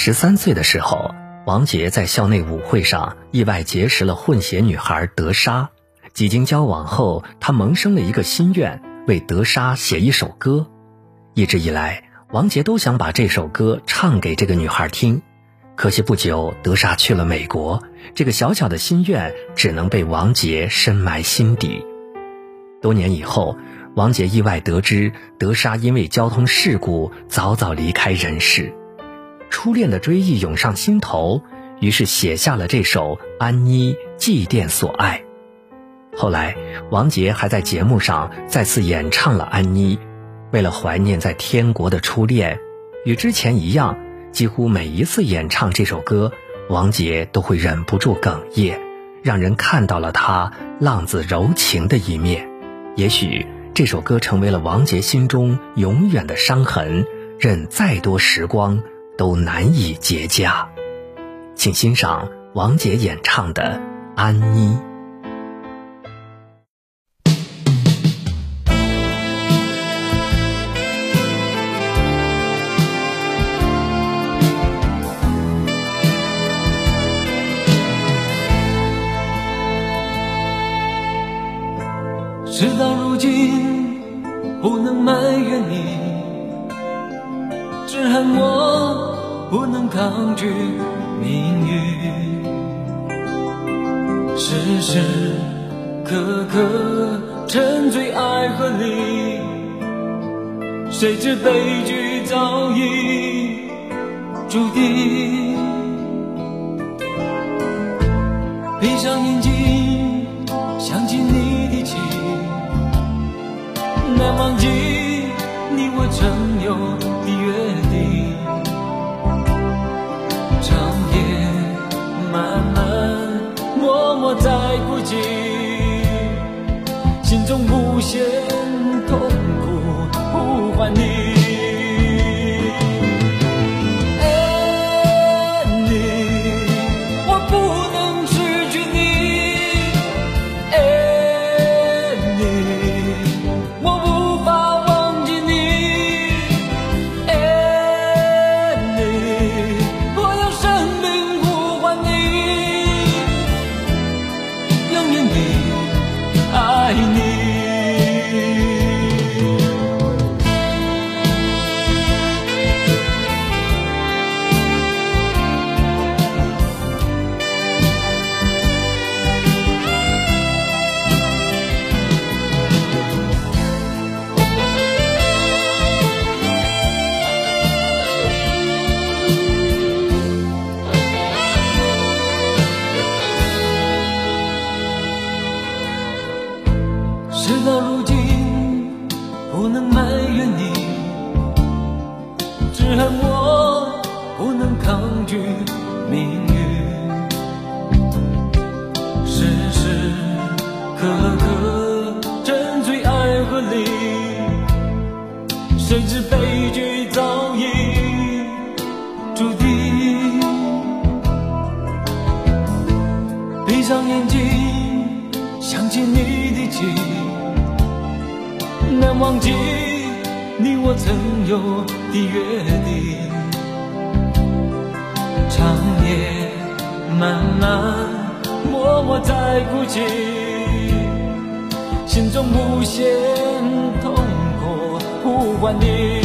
十三岁的时候，王杰在校内舞会上意外结识了混血女孩德莎。几经交往后，他萌生了一个心愿，为德莎写一首歌。一直以来，王杰都想把这首歌唱给这个女孩听。可惜不久，德莎去了美国，这个小小的心愿只能被王杰深埋心底。多年以后，王杰意外得知德莎因为交通事故早早离开人世，初恋的追忆涌上心头，于是写下了这首《安妮祭奠所爱》。后来，王杰还在节目上再次演唱了《安妮》，为了怀念在天国的初恋，与之前一样，几乎每一次演唱这首歌，王杰都会忍不住哽咽，让人看到了他浪子柔情的一面。也许这首歌成为了王杰心中永远的伤痕，任再多时光都难以结痂。请欣赏王杰演唱的《安妮》。事到如今，不能埋怨你，只恨我不能抗拒命运。时时刻刻沉醉爱河里，谁知悲剧早已注定。闭上眼睛，想起你的情。难忘记无限如今，不能埋怨你，只恨我不能抗拒。难忘记你我曾有的约定，长夜漫漫，默默在哭泣，心中无限痛苦呼唤你。